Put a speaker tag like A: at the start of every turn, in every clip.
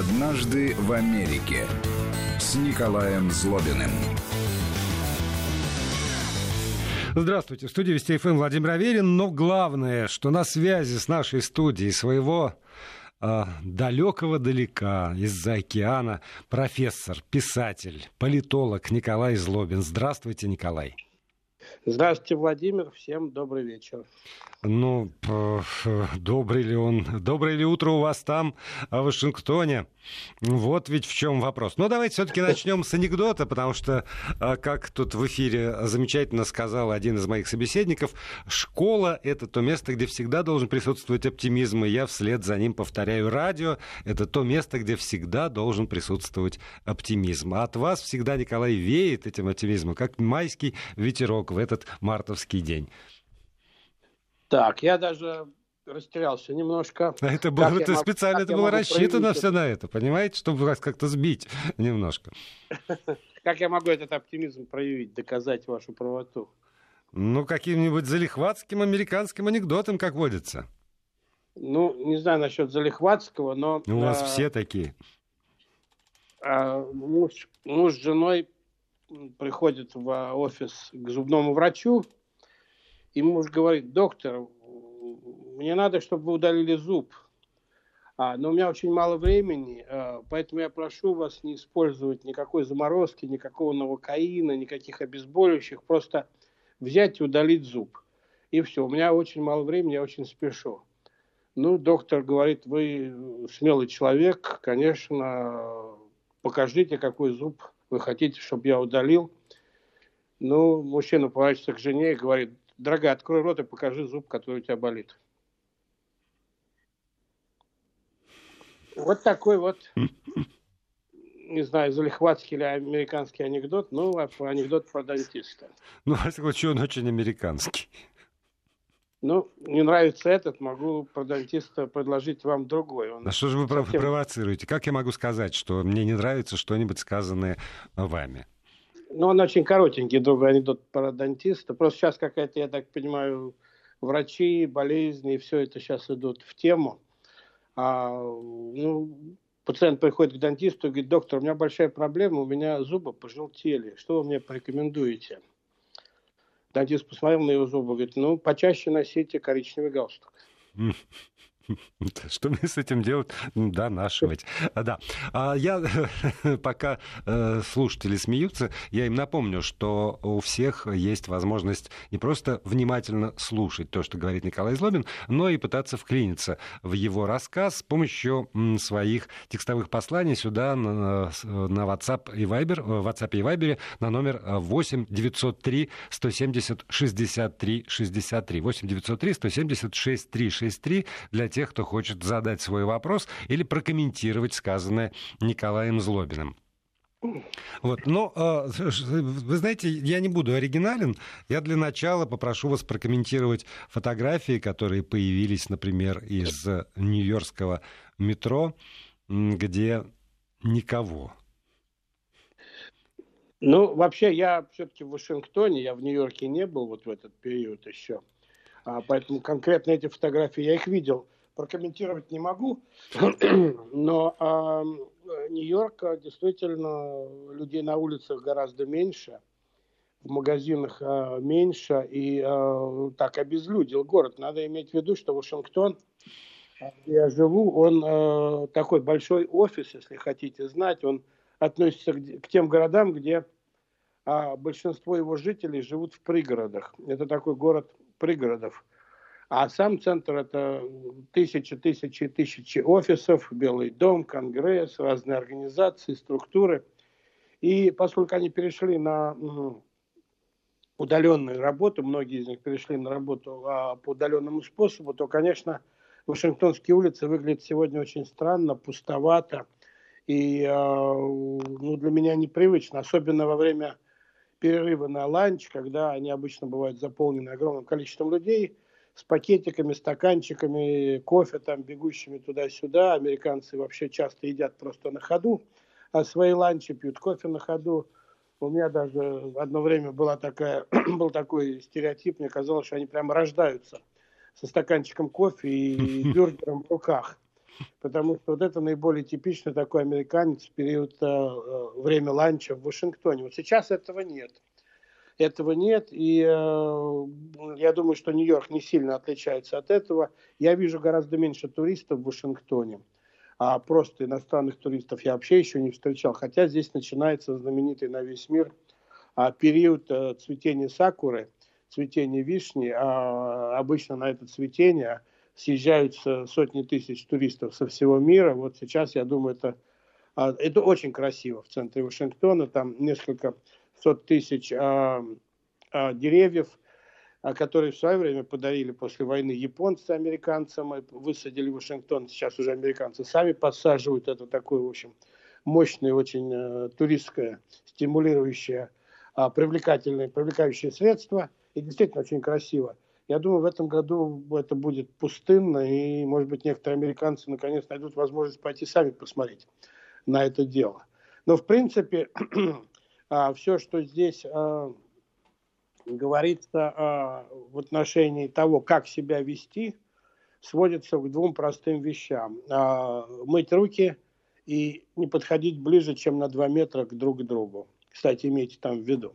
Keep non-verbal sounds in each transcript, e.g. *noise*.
A: «Однажды в Америке» с Николаем Злобиным.
B: Здравствуйте. В студии Вести ФМ Владимир Аверин. Но главное, что на связи с нашей студией своего э, далекого далека из-за океана профессор, писатель, политолог Николай Злобин. Здравствуйте, Николай.
C: Здравствуйте, Владимир. Всем добрый вечер.
B: Ну, добрый ли он, доброе ли утро у вас там, в Вашингтоне? Вот ведь в чем вопрос. Ну, давайте все-таки начнем с анекдота, потому что, а, как тут в эфире замечательно сказал один из моих собеседников, школа — это то место, где всегда должен присутствовать оптимизм, и я вслед за ним повторяю, радио — это то место, где всегда должен присутствовать оптимизм. А от вас всегда, Николай, веет этим оптимизмом, как майский ветерок в этот мартовский день.
C: Так, я даже растерялся немножко.
B: А это было это специально, это было рассчитано все на это, понимаете, чтобы вас как-то сбить *laughs* немножко. *laughs*
C: Как я могу этот оптимизм проявить, доказать вашу правоту?
B: Ну, каким-нибудь залихватским американским анекдотом, как водится.
C: Ну, не знаю насчет залихватского, но...
B: У вас а, все такие.
C: А, муж, муж с женой приходит в офис к зубному врачу, и муж говорит, доктор, мне надо, чтобы вы удалили зуб. А, но у меня очень мало времени, а, поэтому я прошу вас не использовать никакой заморозки, никакого новокаина, никаких обезболивающих, просто взять и удалить зуб. И все, у меня очень мало времени, я очень спешу. Ну, доктор говорит, вы смелый человек, конечно, покажите, какой зуб вы хотите, чтобы я удалил. Ну, мужчина поворачивается к жене и говорит, дорогая, открой рот и покажи зуб, который у тебя болит. Вот такой вот, не знаю, залихватский или американский анекдот, ну, а анекдот про дантиста.
B: Ну, а он очень американский.
C: Ну, не нравится этот, могу про дантиста предложить вам другой.
B: Он а что же вы совсем... провоцируете? Как я могу сказать, что мне не нравится что-нибудь сказанное вами?
C: Ну, он очень коротенький, другой анекдот про дантиста. Просто сейчас какая-то, я так понимаю, врачи, болезни, все это сейчас идут в тему. А, ну, пациент приходит к дантисту и говорит, доктор, у меня большая проблема, у меня зубы пожелтели, что вы мне порекомендуете? Дантист посмотрел на его зубы, говорит, ну, почаще носите коричневый галстук. *laughs* *laughs*
B: Что мне с этим делать? Донашивать. А, да. А я, *laughs* пока э, слушатели смеются, я им напомню, что у всех есть возможность не просто внимательно слушать то, что говорит Николай Злобин, но и пытаться вклиниться в его рассказ с помощью своих текстовых посланий сюда на, на WhatsApp и Viber, в WhatsApp и Viber на номер 8 903 170 63 63. 8 903 170 63 63 для тех, тех, кто хочет задать свой вопрос или прокомментировать сказанное Николаем Злобиным. Вот, но э, вы знаете, я не буду оригинален. Я для начала попрошу вас прокомментировать фотографии, которые появились, например, из Нью-Йоркского метро, где никого.
C: Ну, вообще, я все-таки в Вашингтоне, я в Нью-Йорке не был вот в этот период еще. А, поэтому конкретно эти фотографии я их видел прокомментировать не могу, *clears throat* но э, Нью-Йорк действительно людей на улицах гораздо меньше, в магазинах э, меньше, и э, так обезлюдил город. Надо иметь в виду, что Вашингтон, где я живу, он э, такой большой офис, если хотите знать, он относится к, к тем городам, где а большинство его жителей живут в пригородах. Это такой город пригородов. А сам центр это тысячи, тысячи, тысячи офисов, Белый дом, Конгресс, разные организации, структуры. И поскольку они перешли на удаленную работу, многие из них перешли на работу а, по удаленному способу, то, конечно, Вашингтонские улицы выглядят сегодня очень странно, пустовато и а, ну, для меня непривычно, особенно во время перерыва на ланч, когда они обычно бывают заполнены огромным количеством людей – с пакетиками, стаканчиками, кофе там, бегущими туда-сюда. Американцы вообще часто едят просто на ходу, а свои ланчи пьют кофе на ходу. У меня даже одно время была такая, *clears throat* был такой стереотип, мне казалось, что они прямо рождаются со стаканчиком кофе и *laughs* бюргером в руках. потому что вот это наиболее типичный такой американец в период э, э, время ланча в Вашингтоне. Вот сейчас этого нет. Этого нет, и э, я думаю, что Нью-Йорк не сильно отличается от этого. Я вижу гораздо меньше туристов в Вашингтоне, а просто иностранных туристов я вообще еще не встречал. Хотя здесь начинается знаменитый на весь мир а, период э, цветения сакуры, цветения вишни. А, обычно на это цветение съезжаются сотни тысяч туристов со всего мира. Вот сейчас, я думаю, это, а, это очень красиво в центре Вашингтона. Там несколько сот тысяч а, а, деревьев, а, которые в свое время подарили после войны японцы американцам, высадили в Вашингтон. Сейчас уже американцы сами подсаживают. Это такое, в общем, мощное, очень а, туристское, стимулирующее, а, привлекательное, привлекающее средство. И действительно очень красиво. Я думаю, в этом году это будет пустынно, и, может быть, некоторые американцы наконец найдут возможность пойти сами посмотреть на это дело. Но, в принципе, а, *clears throat* все, что здесь а, говорится а, в отношении того, как себя вести, сводится к двум простым вещам. А, мыть руки и не подходить ближе, чем на 2 метра друг к другу. Кстати, имейте там в виду.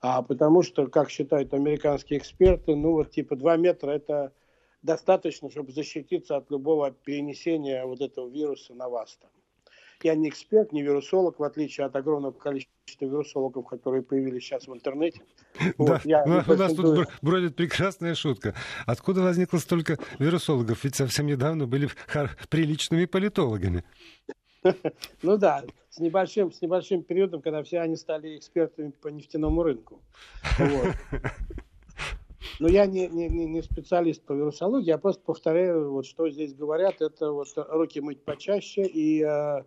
C: А, потому что, как считают американские эксперты, ну вот типа 2 метра это достаточно, чтобы защититься от любого перенесения вот этого вируса на вас. Там. Я не эксперт, не вирусолог, в отличие от огромного количества вирусологов, которые появились сейчас в интернете. *laughs*
B: Вот, да, у нас тут бродит прекрасная шутка. Откуда возникло столько вирусологов? Ведь совсем недавно были приличными политологами. *laughs*
C: Ну да, с небольшим, с небольшим периодом, когда все они стали экспертами по нефтяному рынку. Вот. *laughs* Но я не, не, не специалист по вирусологии, я просто повторяю, вот что здесь говорят, это вот руки мыть почаще и э,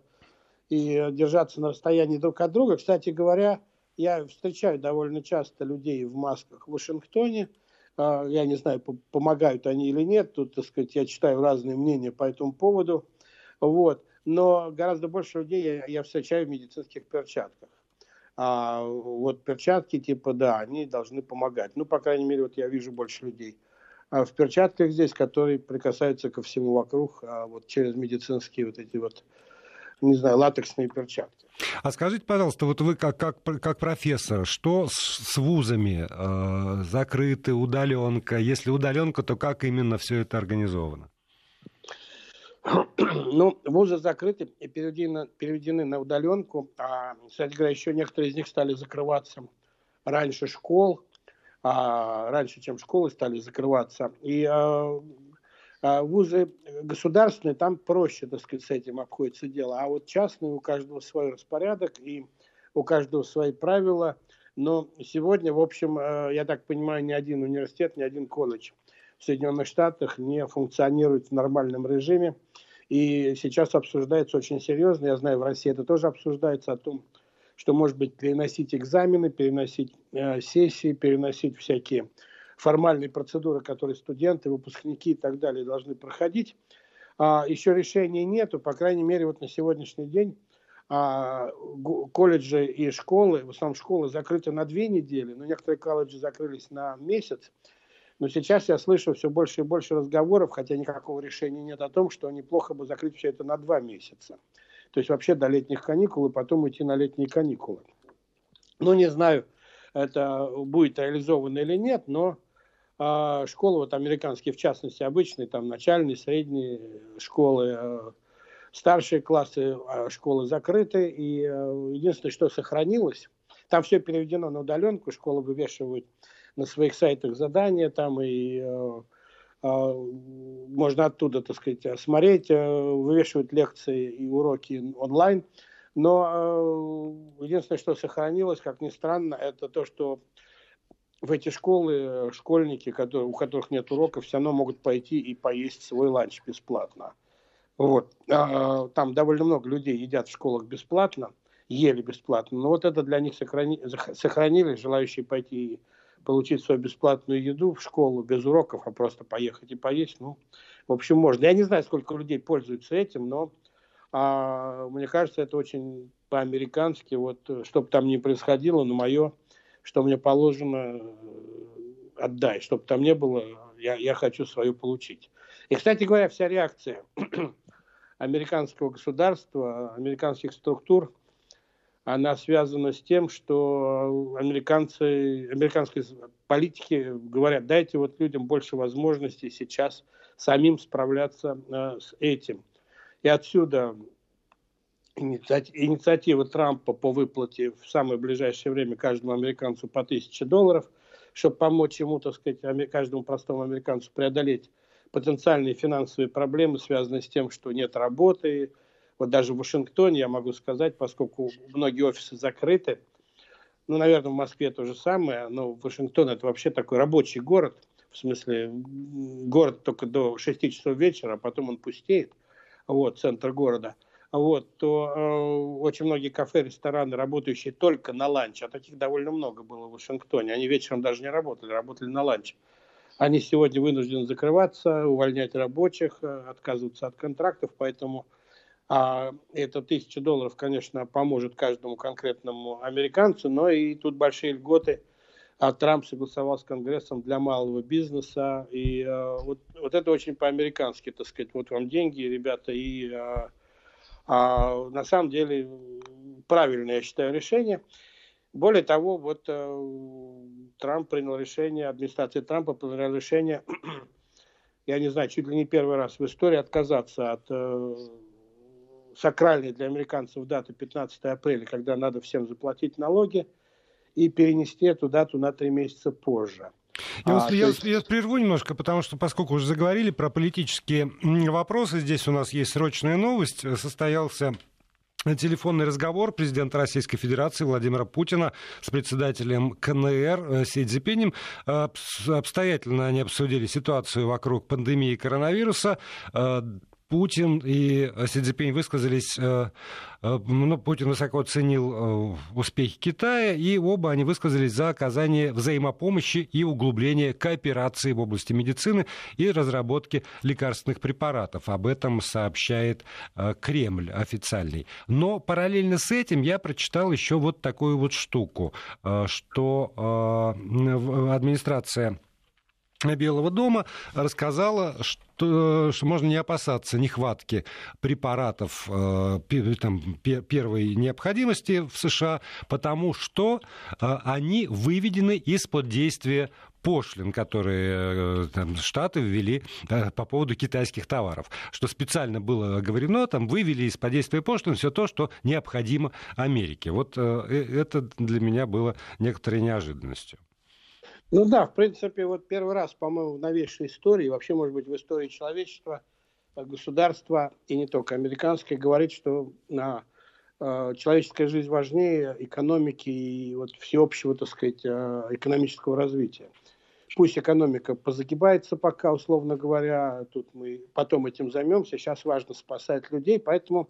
C: и держаться на расстоянии друг от друга. Кстати говоря, я встречаю довольно часто людей в масках в Вашингтоне. А, я не знаю, помогают они или нет. Тут, так сказать, я читаю разные мнения по этому поводу. Вот. Но гораздо больше людей я, я встречаю в медицинских перчатках. А вот перчатки, типа, да, они должны помогать. Ну, по крайней мере, вот я вижу больше людей а в перчатках здесь, которые прикасаются ко всему вокруг, а вот через медицинские вот эти вот не знаю, латексные перчатки.
B: А скажите, пожалуйста, вот вы как, как, как профессор, что с, с вузами? Э, закрыты, удаленка? Если удаленка, то как именно все это организовано? *clears throat*
C: Ну, вузы закрыты и переведены, переведены на удаленку. А, кстати говоря, еще некоторые из них стали закрываться раньше школ, а, раньше, чем школы стали закрываться. И а вузы государственные, там проще, так сказать, с этим обходится дело. А вот частные, у каждого свой распорядок и у каждого свои правила. Но сегодня, в общем, э, я так понимаю, ни один университет, ни один колледж в Соединенных Штатах не функционирует в нормальном режиме. И сейчас обсуждается очень серьезно, я знаю, в России это тоже обсуждается, о том, что, может быть, переносить экзамены, переносить э, сессии, переносить всякие формальные процедуры, которые студенты, выпускники и так далее должны проходить. А, еще решения нету, по крайней мере, вот на сегодняшний день а, колледжи и школы, в основном школы закрыты на две недели, но некоторые колледжи закрылись на месяц. Но сейчас я слышу все больше и больше разговоров, хотя никакого решения нет о том, что неплохо бы закрыть все это на два месяца. То есть вообще до летних каникул и потом уйти на летние каникулы. Ну, не знаю, это будет реализовано или нет, но а школы, вот американские, в частности, обычные, там начальные, средние школы, э, старшие классы а школы закрыты, и э, единственное, что сохранилось, там все переведено на удаленку, школы вывешивают на своих сайтах задания, там и э, можно оттуда, так сказать, смотреть, вывешивать лекции и уроки онлайн. Но единственное, что сохранилось, как ни странно, это то, что в эти школы э, школьники, которые, у которых нет уроков, все равно могут пойти и поесть свой ланч бесплатно. Вот. А, там довольно много людей едят в школах бесплатно, ели бесплатно, но вот это для них сохрани, сохранили, желающие пойти и получить свою бесплатную еду в школу без уроков, а просто поехать и поесть. Ну, в общем, можно. Я не знаю, сколько людей пользуются этим, но а, мне кажется, это очень по-американски, вот, э, что бы там ни происходило, но мое что мне положено, э, отдай, чтобы там не было, я, я хочу свою получить. И, кстати говоря, вся реакция *clears throat* американского государства, американских структур, она связана с тем, что американцы, американские политики говорят, дайте вот людям больше возможностей сейчас самим справляться э, с этим. И отсюда инициатива Трампа по выплате в самое ближайшее время каждому американцу по 1000 долларов, чтобы помочь ему, так сказать, каждому простому американцу преодолеть потенциальные финансовые проблемы, связанные с тем, что нет работы. Вот даже в Вашингтоне я могу сказать, поскольку многие офисы закрыты, ну, наверное, в Москве то же самое, но Вашингтон это вообще такой рабочий город, в смысле город только до 6 часов вечера, а потом он пустеет, вот, центр города – вот, то э, очень многие кафе, рестораны, работающие только на ланч, а таких довольно много было в Вашингтоне, они вечером даже не работали, работали на ланч. Они сегодня вынуждены закрываться, увольнять рабочих, э, отказываться от контрактов, поэтому а, это тысяча долларов, конечно, поможет каждому конкретному американцу, но и тут большие льготы. А Трамп согласовал с Конгрессом для малого бизнеса, и а, вот, вот это очень по-американски, так сказать, вот вам деньги, ребята, и а, а, на самом деле правильное, я считаю, решение. Более того, вот э, Трамп принял решение, администрация Трампа приняла решение, *clears throat* я не знаю, чуть ли не первый раз в истории отказаться от э, сакральной для американцев даты 15 апреля, когда надо всем заплатить налоги, и перенести эту дату на три месяца позже.
B: Я, а, я, есть... я прерву немножко, потому что, поскольку уже заговорили про политические вопросы, здесь у нас есть срочная новость. Состоялся телефонный разговор президента Российской Федерации Владимира Путина с председателем КНР э, Си Цзипинем. Обстоятельно они обсудили ситуацию вокруг пандемии коронавируса. Э, Путин и Си Цзиньпинь высказались, э, э, ну, Путин высоко оценил э, успехи Китая, и оба они высказались за оказание взаимопомощи и углубление кооперации в области медицины и разработки лекарственных препаратов. Об этом сообщает Кремль официальный. Но параллельно с этим я прочитал еще вот такую вот штуку, что администрация Белого дома рассказала, что, что можно не опасаться нехватки препаратов э, там, первой необходимости в США, потому что э, они выведены из-под действия пошлин, которые э, там, Штаты ввели да, по поводу китайских товаров. Что специально было говорено, там вывели из-под действия пошлин все то, что необходимо Америке. Вот э, это для меня было некоторой неожиданностью.
C: Ну да, в принципе, вот первый раз, по-моему, в новейшей истории, вообще, может быть, в истории человечества, э, государство, и не только американское, говорит, что на э, человеческая жизнь важнее экономики и вот всеобщего, так сказать, э, экономического развития. Пусть экономика позагибается пока, условно говоря, тут мы потом этим займемся, сейчас важно спасать людей, поэтому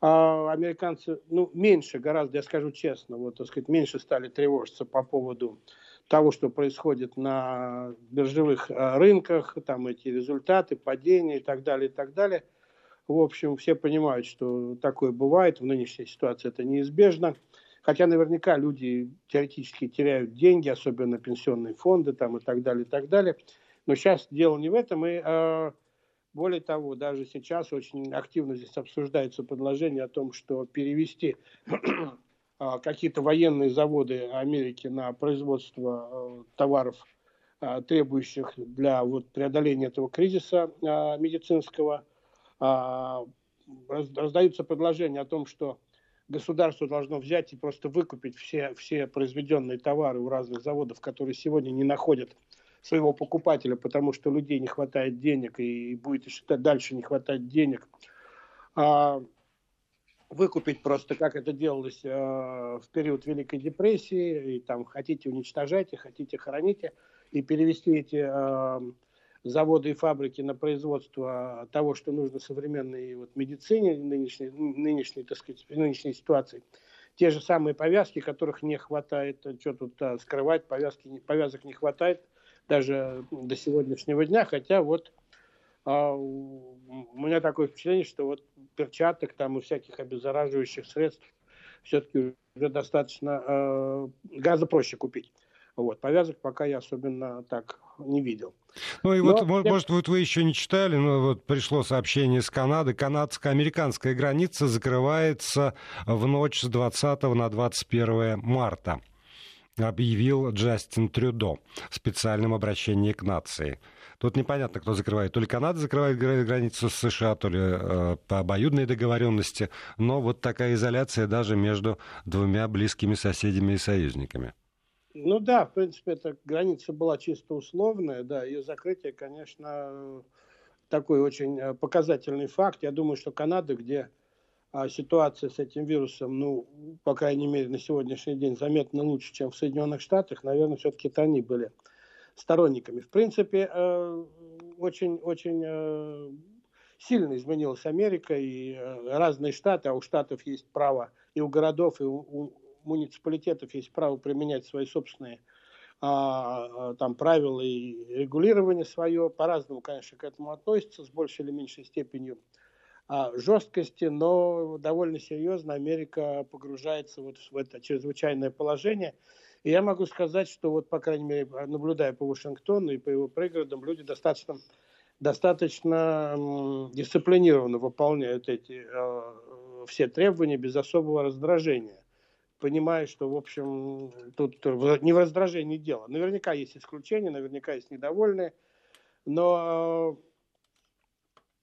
C: э, американцы, ну, меньше гораздо, я скажу честно, вот, так сказать, меньше стали тревожиться по поводу того, что происходит на биржевых э, рынках, там эти результаты, падения и так далее, и так далее. В общем, все понимают, что такое бывает, в нынешней ситуации это неизбежно. Хотя наверняка люди теоретически теряют деньги, особенно пенсионные фонды там, и так далее, и так далее. Но сейчас дело не в этом. И э, более того, даже сейчас очень активно здесь обсуждается предложение о том, что перевести какие-то военные заводы Америки на производство э, товаров, а, требующих для вот, преодоления этого кризиса а, медицинского. Раздаются предложения о том, что государство должно взять и просто выкупить все, все произведенные товары у разных заводов, которые сегодня не находят своего покупателя, потому что людей не хватает денег и будет еще дальше не хватать денег выкупить просто, как это делалось э, в период Великой депрессии, и там хотите уничтожайте, хотите храните, и перевести эти э, заводы и фабрики на производство того, что нужно современной вот, медицине нынешней, нынешней, так сказать, нынешней ситуации. Те же самые повязки, которых не хватает, что тут а, скрывать, повязки, повязок не хватает даже до сегодняшнего дня, хотя вот а, у меня такое впечатление, что вот перчаток там и всяких обеззараживающих средств все-таки уже достаточно э, гораздо проще купить. Вот. Повязок пока я особенно так не видел.
B: Ну и но, вот, я... может, вот вы еще не читали, но вот пришло сообщение из Канады. Канадско-американская граница закрывается в ночь с 20 на 21 марта объявил Джастин Трюдо в специальном обращении к нации. Тут непонятно, кто закрывает. То ли Канада закрывает границу с США, то ли э, по обоюдной договоренности. Но вот такая изоляция даже между двумя близкими соседями и союзниками.
C: Ну да, в принципе, эта граница была чисто условная, да, ее закрытие, конечно, такой очень э, показательный факт. Я думаю, что Канада, где а, ситуация с этим вирусом, ну, по крайней мере, на сегодняшний день заметно лучше, чем в Соединенных Штатах, наверное, все-таки это они были сторонниками. В принципе, очень-очень э, э, сильно изменилась Америка, и разные штаты, а у штатов есть право, и у городов, и у муниципалитетов есть право применять свои собственные а, а, там правила и регулирование свое. По-разному, конечно, к этому относятся, с большей или меньшей степенью а, жесткости, но довольно серьезно Америка погружается вот в это чрезвычайное положение. И я могу сказать, что вот, по крайней мере, наблюдая по Вашингтону и по его пригородам, люди достаточно, достаточно дисциплинированно выполняют эти э, все требования без особого раздражения понимаю, что, в общем, тут не в раздражении дело. Наверняка есть исключения, наверняка есть недовольные, но,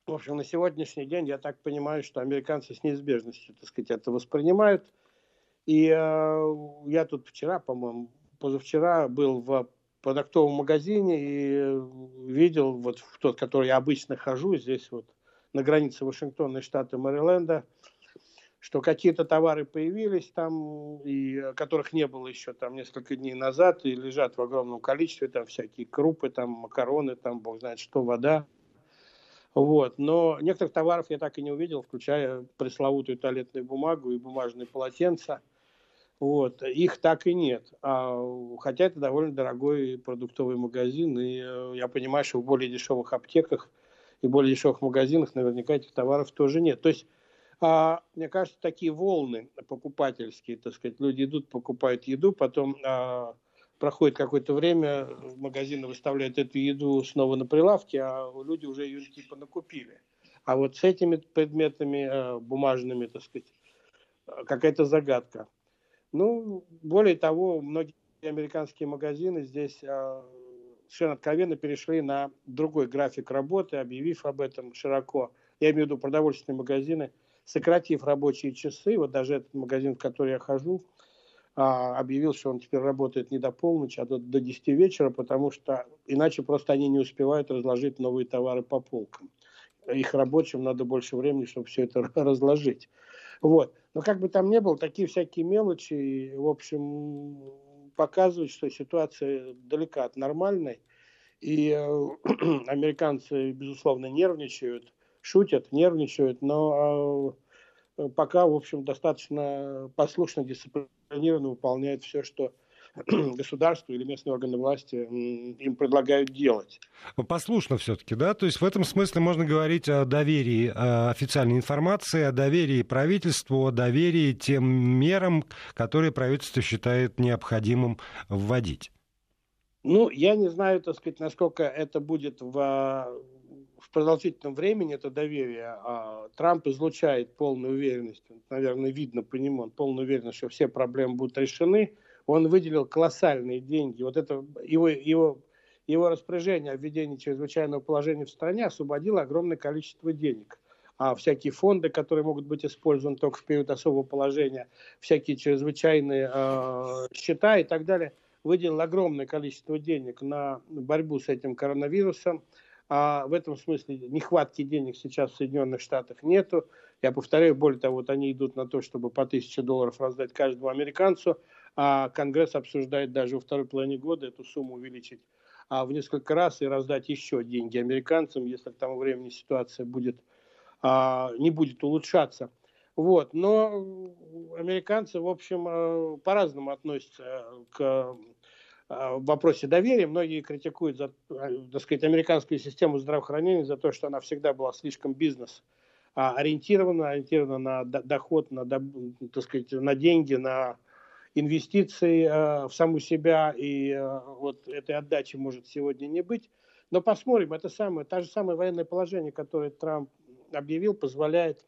C: в общем, на сегодняшний день я так понимаю, что американцы с неизбежностью, так сказать, это воспринимают. И э, я тут вчера, по-моему, позавчера был в продуктовом магазине и видел, вот в тот, который я обычно хожу, здесь вот на границе Вашингтона и штата Мэриленда, что какие-то товары появились там, и э, которых не было еще там несколько дней назад, и лежат в огромном количестве, там всякие крупы, там макароны, там бог знает что, вода. Вот. Но некоторых товаров я так и не увидел, включая пресловутую туалетную бумагу и бумажные полотенца. Вот. Их так и нет. А, хотя это довольно дорогой продуктовый магазин, и э, я понимаю, что в более дешевых аптеках и более дешевых магазинах наверняка этих товаров тоже нет. То есть а, мне кажется, такие волны покупательские, так сказать, люди идут, покупают еду, потом а, проходит какое-то время, магазины выставляют эту еду снова на прилавке, а люди уже ее типа накупили. А вот с этими предметами а, бумажными, так сказать, какая-то загадка. Ну, более того, многие американские магазины здесь а, совершенно откровенно перешли на другой график работы, объявив об этом широко. Я имею в виду продовольственные магазины – сократив рабочие часы, вот даже этот магазин, в который я хожу, а, объявил, что он теперь работает не до полночи, а до, до 10 вечера, потому что иначе просто они не успевают разложить новые товары по полкам. Их рабочим надо больше времени, чтобы все это *laughs* разложить. Вот. Но как бы там ни было, такие всякие мелочи, в общем, показывают, что ситуация далека от нормальной. И э, *clears throat* американцы, безусловно, нервничают шутят, нервничают, но а, пока, в общем, достаточно послушно, дисциплинированно выполняют все, что *clears throat* государство или местные органы власти им предлагают делать.
B: Послушно все-таки, да? То есть в этом смысле можно говорить о доверии официальной информации, о доверии правительству, о доверии тем мерам, которые правительство считает необходимым вводить.
C: Ну, я не знаю, так сказать, насколько это будет в в продолжительном времени это доверие. А Трамп излучает полную уверенность, наверное, видно по нему, он полную уверенность, что все проблемы будут решены. Он выделил колоссальные деньги. Вот это его, его, его распоряжение о введении чрезвычайного положения в стране освободило огромное количество денег. А всякие фонды, которые могут быть использованы только в период особого положения, всякие чрезвычайные э, счета и так далее, выделил огромное количество денег на борьбу с этим коронавирусом. А в этом смысле нехватки денег сейчас в Соединенных Штатах нету. Я повторяю, более того, вот они идут на то, чтобы по тысяче долларов раздать каждому американцу, а Конгресс обсуждает даже во второй половине года эту сумму увеличить а в несколько раз и раздать еще деньги американцам, если к тому времени ситуация будет, а, не будет улучшаться. Вот. Но американцы, в общем, э, по-разному относятся к а, вопросе доверия. Многие критикуют, за, а, так сказать, американскую систему здравоохранения за то, что она всегда была слишком бизнес ориентирована, ориентирована на доход, на, так сказать, на деньги, на инвестиций э, в саму себя, и э, вот этой отдачи может сегодня не быть. Но посмотрим, это самое, та же самое военное положение, которое Трамп объявил, позволяет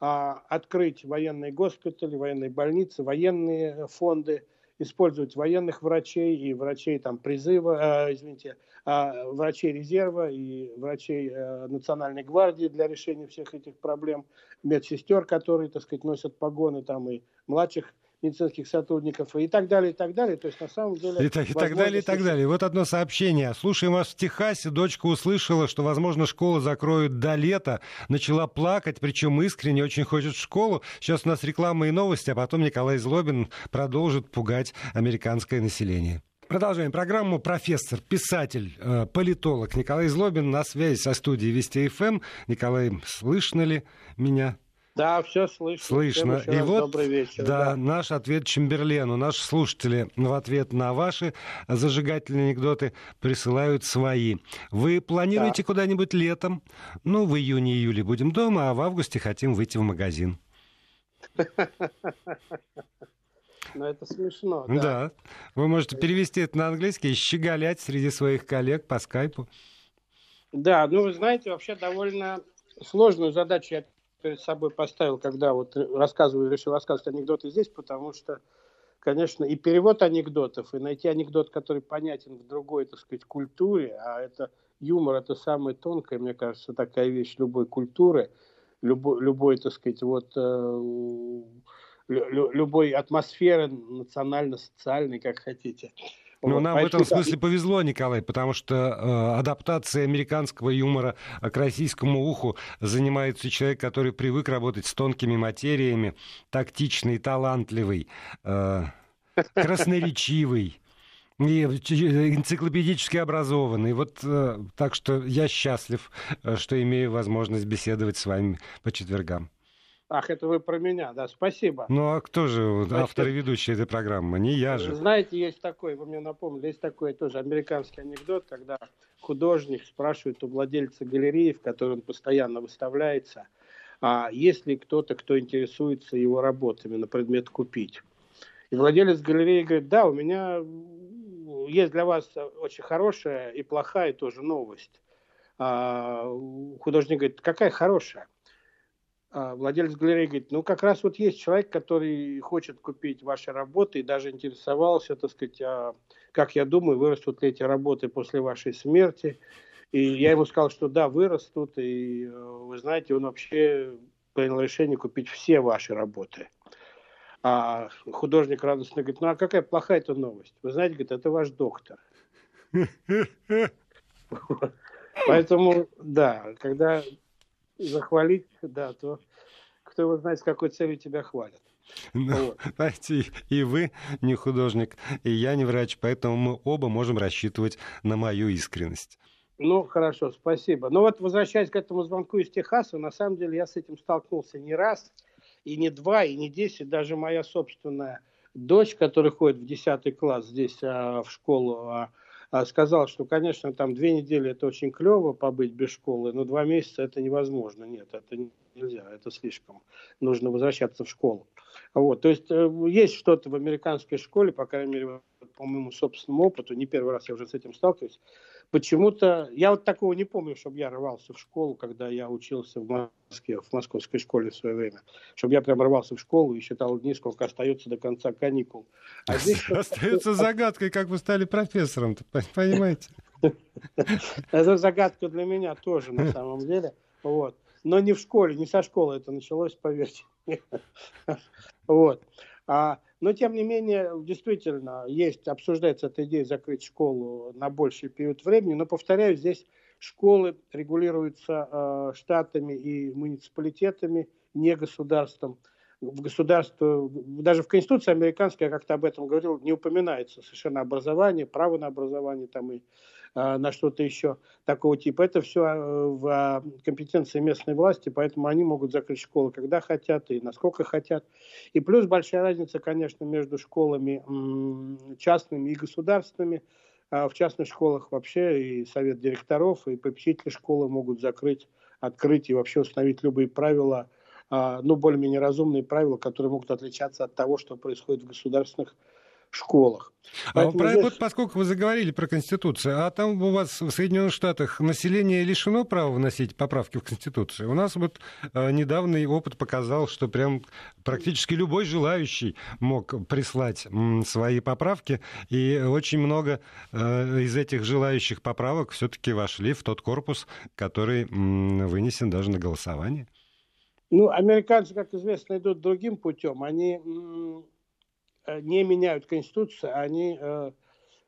C: а, открыть военные госпитали, военные больницы, военные фонды, использовать военных врачей и врачей там призыва, э, извините, э, врачей резерва и врачей э, Национальной гвардии для решения всех этих проблем, медсестер, которые, так сказать, носят погоны там и младших медицинских сотрудников и так далее, и так далее. То есть на самом деле...
B: И, так, и так далее, и так далее. Вот одно сообщение. Слушаем вас в Техасе. Дочка услышала, что, возможно, школу закроют до лета. Начала плакать, причем искренне очень хочет в школу. Сейчас у нас реклама и новости, а потом Николай Злобин продолжит пугать американское население. Продолжаем программу. Профессор, писатель, э, политолог Николай Злобин на связи со студией Вести ФМ. Николай, слышно ли меня?
C: Да, все слышно.
B: Слышно. И вот, добрый вечер. Да, да, наш ответ Чемберлену. Наши слушатели в ответ на ваши зажигательные анекдоты присылают свои. Вы планируете да. куда-нибудь летом? Ну, в июне-июле будем дома, а в августе хотим выйти в магазин. *laughs*
C: Ну, это смешно,
B: да. Да. Вы можете перевести это на английский и щеголять среди своих коллег по скайпу.
C: Да, ну, вы знаете, вообще довольно сложную задачу я перед собой поставил, когда вот рассказываю, решил рассказывать анекдоты здесь, потому что, конечно, и перевод анекдотов, и найти анекдот, который понятен в другой, так сказать, культуре, а это юмор, это самая тонкая, мне кажется, такая вещь любой культуры, любой, любой так сказать, вот э, любой атмосферы национально-социальной, как хотите.
B: Ну, вот, нам в этом смысле повезло, Николай, потому что э, адаптацией американского юмора к российскому уху занимается человек, который привык работать с тонкими материями, тактичный, талантливый, э, красноречивый и энциклопедически образованный. Вот э, так что я счастлив, э, что имею возможность беседовать с вами по четвергам.
C: Ах, это вы про меня, да, спасибо.
B: Ну, а кто же Значит, автор и ведущий этой программы? Не я же.
C: Знаете, есть такой, вы мне напомнили, есть такой тоже американский анекдот, когда художник спрашивает у владельца галереи, в которой он постоянно выставляется, а есть ли кто-то, кто интересуется его работами на предмет купить. И владелец галереи говорит, да, у меня есть для вас очень хорошая и плохая тоже новость. А художник говорит, какая хорошая? А владелец галереи говорит, ну как раз вот есть человек, который хочет купить ваши работы и даже интересовался, так сказать, а, как я думаю, вырастут ли эти работы после вашей смерти. И я ему сказал, что да, вырастут, и э, вы знаете, он вообще принял решение купить все ваши работы. А художник радостно говорит, ну а какая плохая эта новость? Вы знаете, говорит, это ваш доктор. *laughs* Поэтому, да, когда захвалить, да, то кто его знает, с какой целью тебя хвалят.
B: Ну, вот. Знаете, и вы не художник, и я не врач, поэтому мы оба можем рассчитывать на мою искренность.
C: Ну, хорошо, спасибо. Ну вот, возвращаясь к этому звонку из Техаса, на самом деле я с этим столкнулся не раз, и не два, и не десять. Даже моя собственная дочь, которая ходит в десятый класс здесь а, в школу, а, сказал, что, конечно, там две недели это очень клево побыть без школы, но два месяца это невозможно. Нет, это нельзя, это слишком. Нужно возвращаться в школу. Вот, то есть э, есть что-то в американской школе, по крайней мере, по моему собственному опыту, не первый раз я уже с этим сталкиваюсь, почему-то, я вот такого не помню, чтобы я рвался в школу, когда я учился в Москве, в московской школе в свое время, чтобы я прям рвался в школу и считал дни, сколько остается до конца каникул.
B: А здесь *laughs* Остается загадкой, как вы стали профессором, понимаете? *laughs*
C: Это загадка для меня тоже, на самом деле. Вот. Но не в школе, не со школы это началось, поверьте. *laughs* Вот. А но, тем не менее, действительно, есть, обсуждается эта идея закрыть школу на больший период времени. Но, повторяю, здесь школы регулируются э, штатами и муниципалитетами, не государством. В государстве, даже в Конституции американской, я как-то об этом говорил, не упоминается совершенно образование, право на образование там и на что-то еще такого типа. Это все а, в а, компетенции местной власти, поэтому они могут закрыть школы, когда хотят и насколько хотят. И плюс большая разница, конечно, между школами частными и государственными. В частных школах вообще и совет директоров, и попечители школы могут закрыть, открыть и вообще установить любые правила ну, более-менее разумные правила, которые могут отличаться от того, что происходит в государственных школах.
B: А про, здесь... вот поскольку вы заговорили про Конституцию, а там у вас в Соединенных Штатах население лишено права вносить поправки в Конституцию. У нас вот э, недавний опыт показал, что прям практически любой желающий мог прислать м, свои поправки, и очень много э, из этих желающих поправок все-таки вошли в тот корпус, который м, вынесен даже на голосование.
C: Ну, американцы, как известно, идут другим путем. Они не меняют Конституцию, они э,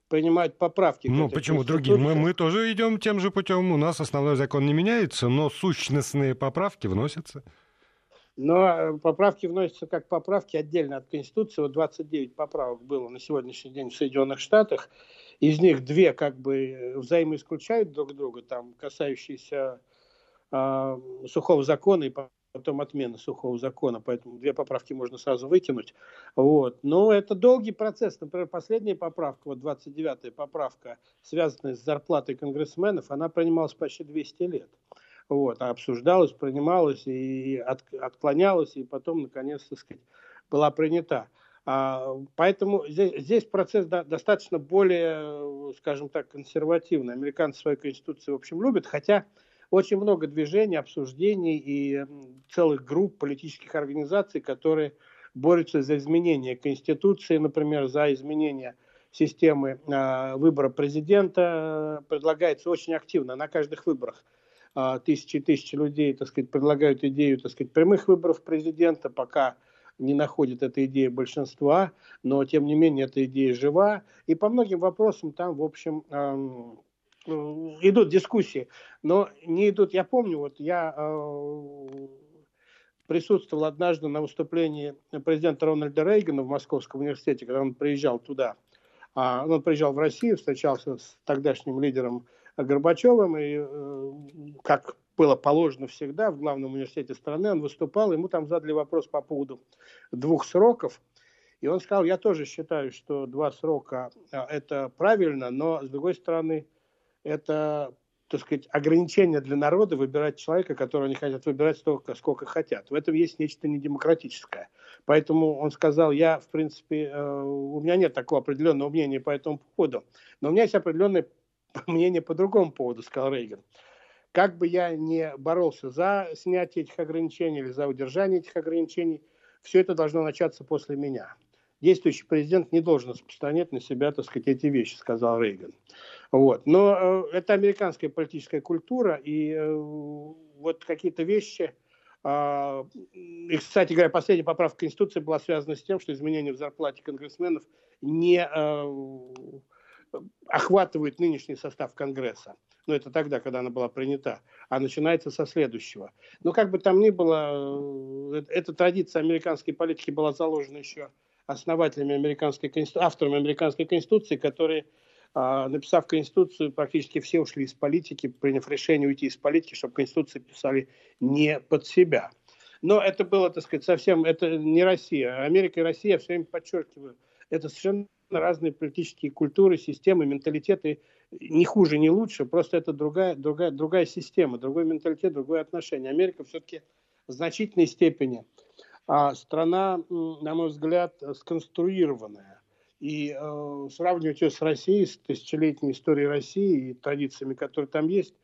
C: принимают поправки.
B: Ну, почему другие? Мы, мы тоже идем тем же путем. У нас основной закон не меняется, но сущностные поправки вносятся.
C: Но э, поправки вносятся как поправки отдельно от Конституции. Вот 29 поправок было на сегодняшний день в Соединенных Штатах. Из них две как бы взаимоисключают друг друга, там, касающиеся э, сухого закона и потом отмена сухого закона, поэтому две поправки можно сразу выкинуть. Вот. Но это долгий процесс. Например, последняя поправка, вот 29-я поправка, связанная с зарплатой конгрессменов, она принималась почти 200 лет. Вот, а обсуждалась, принималась и от, отклонялась, и потом, наконец, так сказать, была принята. А, поэтому здесь, здесь процесс да, достаточно более, скажем так, консервативный. Американцы свою конституцию, в общем, любят, хотя очень много движений, обсуждений и целых групп политических организаций, которые борются за изменение Конституции, например, за изменение системы э, выбора президента. Предлагается очень активно на каждых выборах. Э, тысячи и тысячи людей, так сказать, предлагают идею, так сказать, прямых выборов президента, пока не находит эта идея большинства, но тем не менее эта идея жива. И по многим вопросам там, в общем, Э, идут дискуссии, но не идут. Я помню, вот я э, присутствовал однажды на выступлении президента Рональда Рейгана в Московском университете, когда он приезжал туда. А, он приезжал в Россию, встречался с тогдашним лидером Горбачевым, и, э, как было положено всегда, в главном университете страны он выступал, ему там задали вопрос по поводу двух сроков, и он сказал, я тоже считаю, что два срока – это правильно, но, с другой стороны, это, так сказать, ограничение для народа выбирать человека, которого они хотят выбирать столько, сколько хотят. В этом есть нечто недемократическое. Поэтому он сказал, я, в принципе, э, у меня нет такого определенного мнения по этому поводу, но у меня есть определенное *laughs* мнение по другому поводу, сказал Рейган. Как бы я не боролся за снятие этих ограничений или за удержание этих ограничений, все это должно начаться после меня. Действующий президент не должен распространять на себя, так сказать, эти вещи, сказал Рейган. Вот. Но э, это американская политическая культура, и э, вот какие-то вещи... Э, и, кстати говоря, последняя поправка Конституции была связана с тем, что изменения в зарплате конгрессменов не э, охватывают нынешний состав Конгресса. Но это тогда, когда она была принята. А начинается со следующего. Но как бы там ни было, э, эта традиция американской политики была заложена еще основателями американской конституции, авторами американской конституции, которые а, написав Конституцию, практически все ушли из политики, приняв решение уйти из политики, чтобы Конституцию писали не под себя. Но это было, так сказать, совсем, это не Россия. Америка и Россия, все время подчеркиваю, это совершенно разные политические культуры, системы, менталитеты, не хуже, не лучше, просто это другая, другая, другая система, другой менталитет, другое отношение. Америка все-таки в значительной степени а страна, на мой взгляд, сконструированная и э, сравнивать ее с Россией, с тысячелетней историей России и традициями, которые там есть,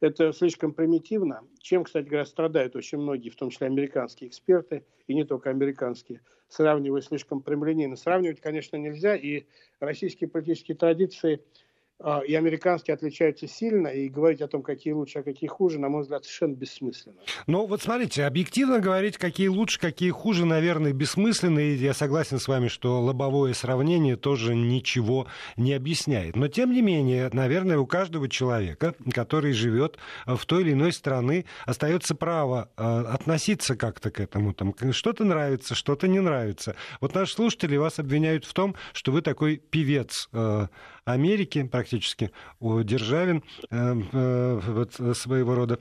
C: это слишком примитивно, чем, кстати говоря, страдают очень многие, в том числе американские эксперты, и не только американские, сравнивая слишком прямолинейно. Сравнивать, конечно, нельзя, и российские политические традиции – и американские отличаются сильно, и говорить о том, какие лучше, а какие хуже, на мой взгляд, совершенно бессмысленно.
B: Ну, вот смотрите, объективно говорить, какие лучше, какие хуже, наверное, бессмысленно, и я согласен с вами, что лобовое сравнение тоже ничего не объясняет. Но, тем не менее, наверное, у каждого человека, который живет в той или иной стране, остается право э, относиться как-то к этому. Там, что-то нравится, что-то не нравится. Вот наши слушатели вас обвиняют в том, что вы такой певец э, Америки, практически, у Державин э, э, вот, своего рода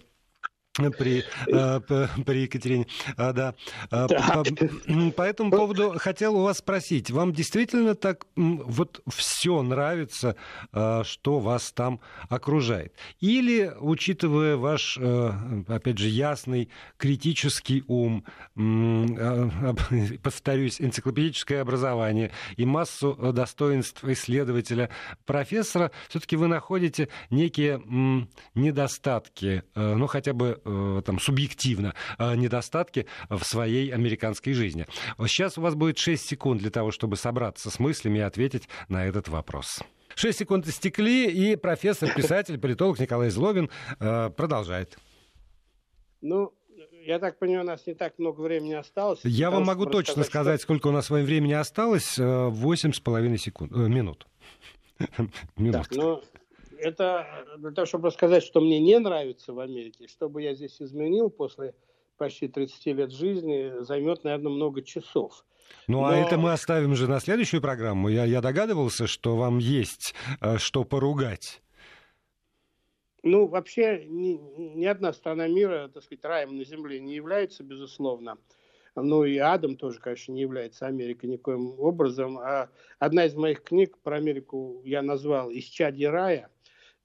B: при, э, при Екатерине. А, да. А, по, по этому поводу хотел у вас спросить. Вам действительно так вот все нравится, а, что вас там окружает? Или, учитывая ваш, э, опять же, ясный критический ум, *laughs* повторюсь, энциклопедическое образование и массу достоинств исследователя, профессора, все-таки вы находите некие недостатки, э, ну, хотя бы там, субъективно э, недостатки в своей американской жизни. Сейчас у вас будет 6 секунд для того, чтобы собраться с мыслями и ответить на этот вопрос. Шесть секунд истекли, и профессор, *laughs* писатель, политолог Николай Злобин э, продолжает.
C: Ну, я так понимаю, у нас не так много времени осталось.
B: Я вам могу точно сказать, что... сколько у нас с вами времени осталось. Восемь с половиной секунд, э, минут.
C: минут. *laughs* Так, ну, это для того, чтобы рассказать, что мне не нравится в Америке, что бы я здесь изменил после почти 30 лет жизни, займет, наверное, много часов.
B: Ну, а Но... а это мы оставим же на следующую программу. Я, я догадывался, что вам есть э, что поругать.
C: Ну, вообще, ни, ни одна страна мира, так сказать, раем на земле не является, безусловно. Ну и Адам тоже, конечно, не является Америкой никоим образом. А одна из моих книг про Америку я назвал «Исчадье рая».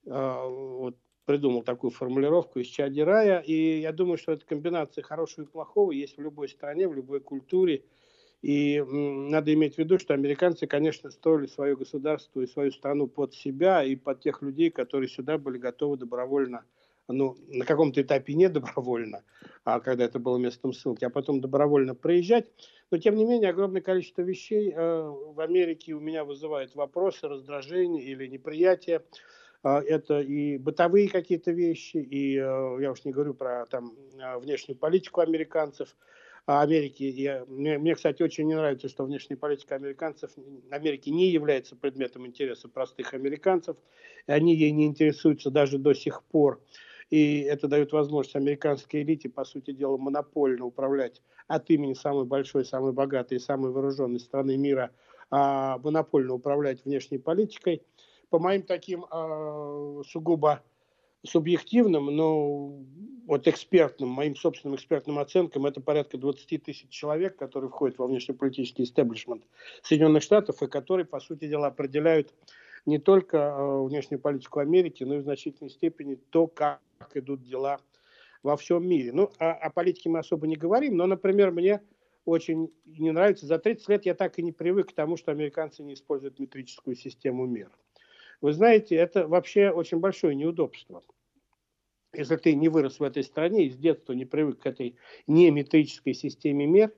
C: А, вот, придумал такую формулировку из чади рая, и я думаю, что эта комбинация хорошего и плохого есть в любой стране, в любой культуре, и надо иметь в виду, что американцы, конечно, строили свое государство и свою страну под себя и под тех людей, которые сюда были готовы добровольно, ну, на каком-то этапе не добровольно, а когда это было местом ссылки, а потом добровольно проезжать. Но, тем не менее, огромное количество вещей э, в Америке у меня вызывает вопросы, раздражение или неприятие. А, это и бытовые какие-то вещи, и э, я уж не говорю про там а, внешнюю политику американцев, а Америки. Я, мне, мне, кстати, очень не нравится, что внешняя политика американцев Америки не является предметом интереса простых американцев. И они ей не интересуются даже до сих пор. И это дает возможность американской элите, по сути дела, монопольно управлять от имени самой большой, самой богатой и самой вооруженной страны мира, а монопольно управлять внешней политикой – по моим таким э, сугубо субъективным, но вот экспертным, моим собственным экспертным оценкам, это порядка 20 тысяч человек, которые входят во внешнеполитический истеблишмент Соединенных Штатов, и которые, по сути дела, определяют не только э, внешнюю политику Америки, но и в значительной степени то, как идут дела во всем мире. Ну, о, о политике мы особо не говорим, но, например, мне очень не нравится. За 30 лет я так и не привык к тому, что американцы не используют метрическую систему мира. Вы знаете, это вообще очень большое неудобство. Если ты не вырос в этой стране и с детства не привык к этой неметрической системе мер,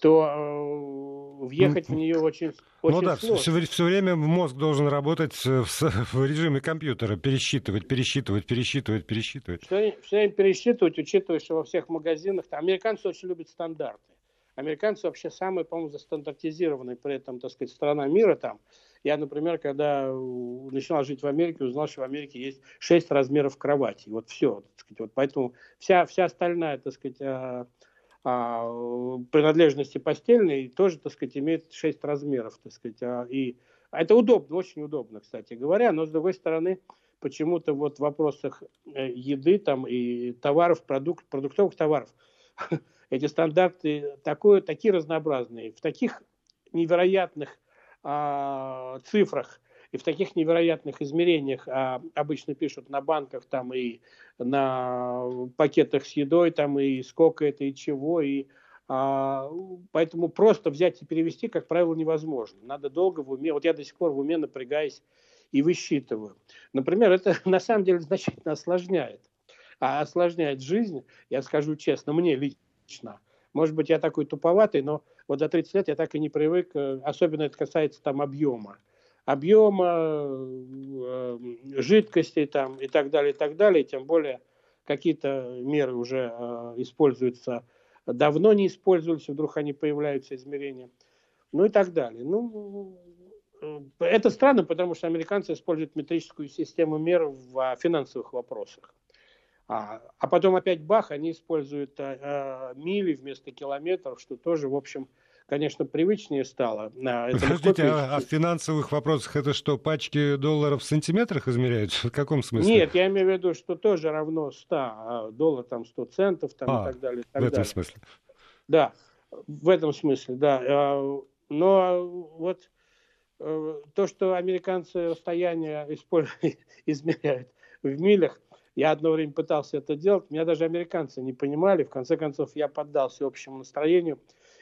C: то э, въехать в нее очень, очень
B: ну да,
C: сложно.
B: Все, все время мозг должен работать в, в режиме компьютера, пересчитывать, пересчитывать, пересчитывать, пересчитывать.
C: Все, все время пересчитывать, учитывая, что во всех магазинах, там, американцы очень любят стандарты. Американцы вообще самые, по-моему, застандартизированные при этом, так сказать, страна мира там. Я, например, когда начинал жить в Америке, узнал, что в Америке есть шесть размеров кровати. Вот все, так сказать. Вот поэтому вся, вся остальная, так сказать, а, а, принадлежности постельной тоже, так сказать, имеет шесть размеров, так сказать. А, и это удобно, очень удобно, кстати говоря. Но, с другой стороны, почему-то вот в вопросах э, еды там и товаров, продукт, продуктовых товаров, *laughs* эти стандарты такое, такие разнообразные, в таких невероятных а, цифрах и в таких невероятных измерениях а, обычно пишут на банках там и на пакетах с едой там и сколько это и чего и а, поэтому просто взять и перевести, как правило, невозможно. Надо долго в уме. Вот я до сих пор в уме напрягаюсь и высчитываю. Например, это *laughs* на самом деле значительно осложняет. А осложняет жизнь, я скажу честно, мне лично. Может быть, я такой туповатый, но вот за 30 лет я так и не привык, э, особенно это касается там объема. Объема, э, жидкостей там и так далее, и так далее. Тем более какие-то меры уже э, используются, давно не использовались, вдруг они появляются, измерения. Ну и так далее. Ну, это странно, потому что американцы используют метрическую систему мер в финансовых вопросах. А, а потом опять бах, они используют а, а, мили вместо километров, что тоже, в общем, конечно, привычнее стало.
B: Подождите, а, а в финансовых вопросах это что, пачки долларов в сантиметрах измеряются? *laughs* В каком смысле?
C: Нет, я имею в виду, что тоже равно 100, а доллар там 100 центов там, а, и так далее. И так
B: в этом
C: далее.
B: смысле?
C: Да, в этом смысле, да. А, но вот э, то, что американцы расстояние *laughs* измеряют в милях, я одно время пытался это делать, меня даже американцы не понимали. В конце концов, я поддался общему настроению.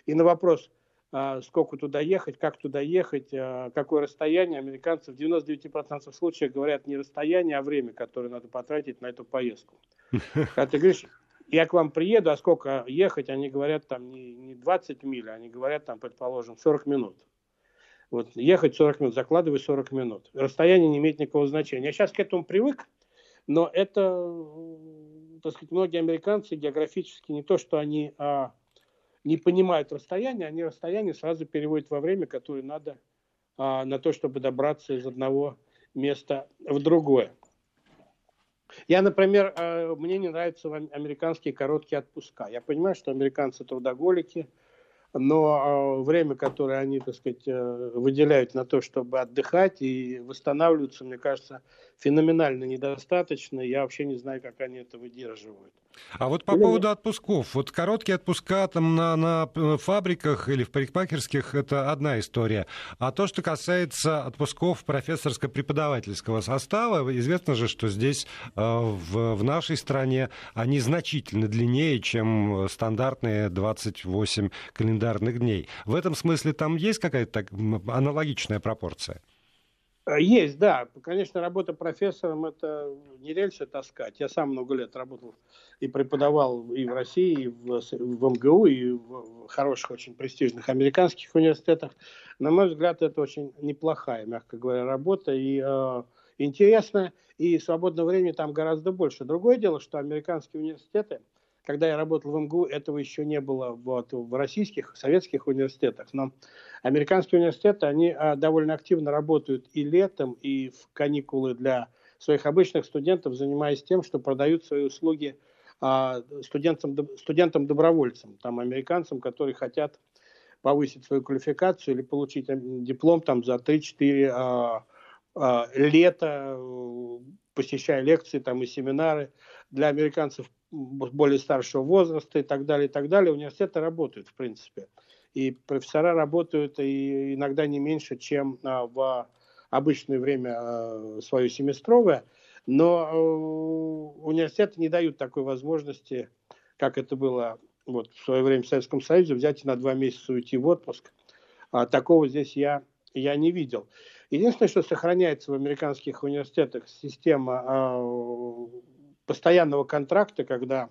C: И на вопрос, а, сколько туда ехать, как туда ехать, а, какое расстояние, американцы в 99% случаев говорят не расстояние, а время, которое надо потратить на эту поездку. Когда *laughs* ты говоришь, я к вам приеду, а сколько ехать, они говорят там не, не 20 миль, они говорят там, предположим, 40 минут. Вот ехать 40 минут, закладывай 40 минут. Расстояние не имеет никакого значения. Я сейчас к этому привык, но это, так сказать, многие американцы географически не то, что они а, не понимают расстояние, они расстояние сразу переводят во время, которое надо а, на то, чтобы добраться из одного места в другое. Я, например, а, мне не нравятся американские короткие отпуска. Я понимаю, что американцы трудоголики – но а, время, которое они, так сказать, э, выделяют на то, чтобы отдыхать и восстанавливаться, мне кажется, феноменально недостаточно. Я вообще не знаю, как они это выдерживают.
B: А вот по или поводу отпусков. Вот короткие отпуска там на, на э, фабриках или в парикмахерских – это одна история. А то, что касается отпусков профессорско-преподавательского состава, известно же, что здесь, э, в, в нашей стране, они значительно длиннее, чем стандартные 28 календарных дней. В этом смысле там есть какая-то аналогичная пропорция?
C: Э, есть, да. Конечно, работа профессором – это не рельсы таскать. Я сам много лет работал и преподавал и в России, и в, в МГУ, и в хороших, очень престижных американских университетах. На мой взгляд, это очень неплохая, мягко говоря, работа. И э, интересная, и свободного времени там гораздо больше. Другое дело, что американские университеты – когда я работал в МГУ, этого еще не было вот, в российских, советских университетах. Но американские университеты, они а, довольно активно работают и летом, и в каникулы для своих обычных студентов, занимаясь тем, что продают свои услуги а, студентам, студентам-добровольцам, там, американцам, которые хотят повысить свою квалификацию или получить диплом там, за 3-4 а, а, лета, посещая лекции там, и семинары. Для американцев более старшего возраста и так далее, и так далее, университеты работают, в принципе. И профессора работают и иногда не меньше, чем а, в обычное время а, свое семестровое, но а, университеты не дают такой возможности, как это было вот, в свое время в Советском Союзе, взять и на два месяца уйти в отпуск. А, такого здесь я, я не видел. Единственное, что сохраняется в американских университетах, система а, постоянного контракта, когда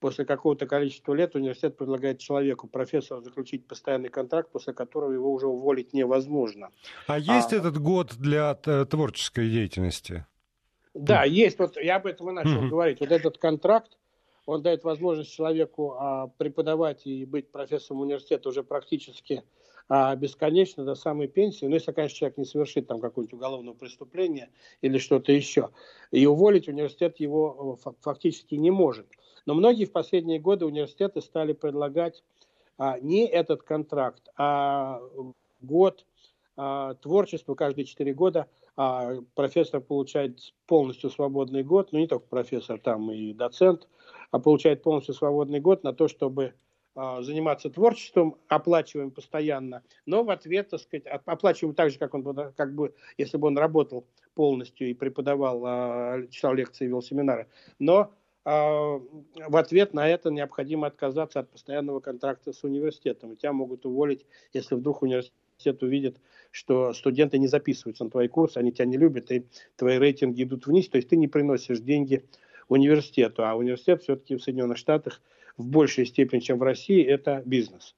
C: после какого-то количества лет университет предлагает человеку, профессору, заключить постоянный контракт, после которого его уже уволить невозможно.
B: А есть а, этот год для творческой деятельности?
C: Да, есть. Вот я об этом и начал mm-hmm. говорить. Вот этот контракт, он дает возможность человеку а, преподавать и быть профессором университета уже практически а, бесконечно до самой пенсии, ну, если, конечно, человек не совершит там какое-нибудь уголовное преступление или что-то еще. И уволить университет его э, фактически не может. Но многие в последние годы университеты стали предлагать а, не этот контракт, а год а, творчества каждые четыре года. А, профессор получает полностью свободный год, ну не только профессор, там и доцент, а получает полностью свободный год на то, чтобы заниматься творчеством, оплачиваем постоянно, но в ответ, так сказать, оплачиваем так же, как он, как бы, если бы он работал полностью и преподавал, а, читал лекции, вел семинары. Но а, в ответ на это необходимо отказаться от постоянного контракта с университетом. И тебя могут уволить, если вдруг университет увидит, что студенты не записываются на твои курсы, они тебя не любят, и твои рейтинги идут вниз, то есть ты не приносишь деньги университету, а университет все-таки в Соединенных Штатах в большей степени, чем в России, это бизнес.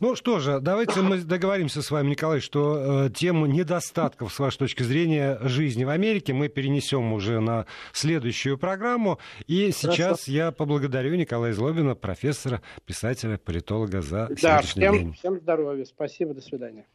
B: Ну что же, давайте мы договоримся с вами, Николай, что э, тему недостатков, с вашей точки зрения, жизни в Америке мы перенесем уже на следующую программу. И Хорошо. сейчас я поблагодарю Николая Злобина, профессора, писателя, политолога за
C: да, всем, день. Всем здоровья, спасибо, до свидания.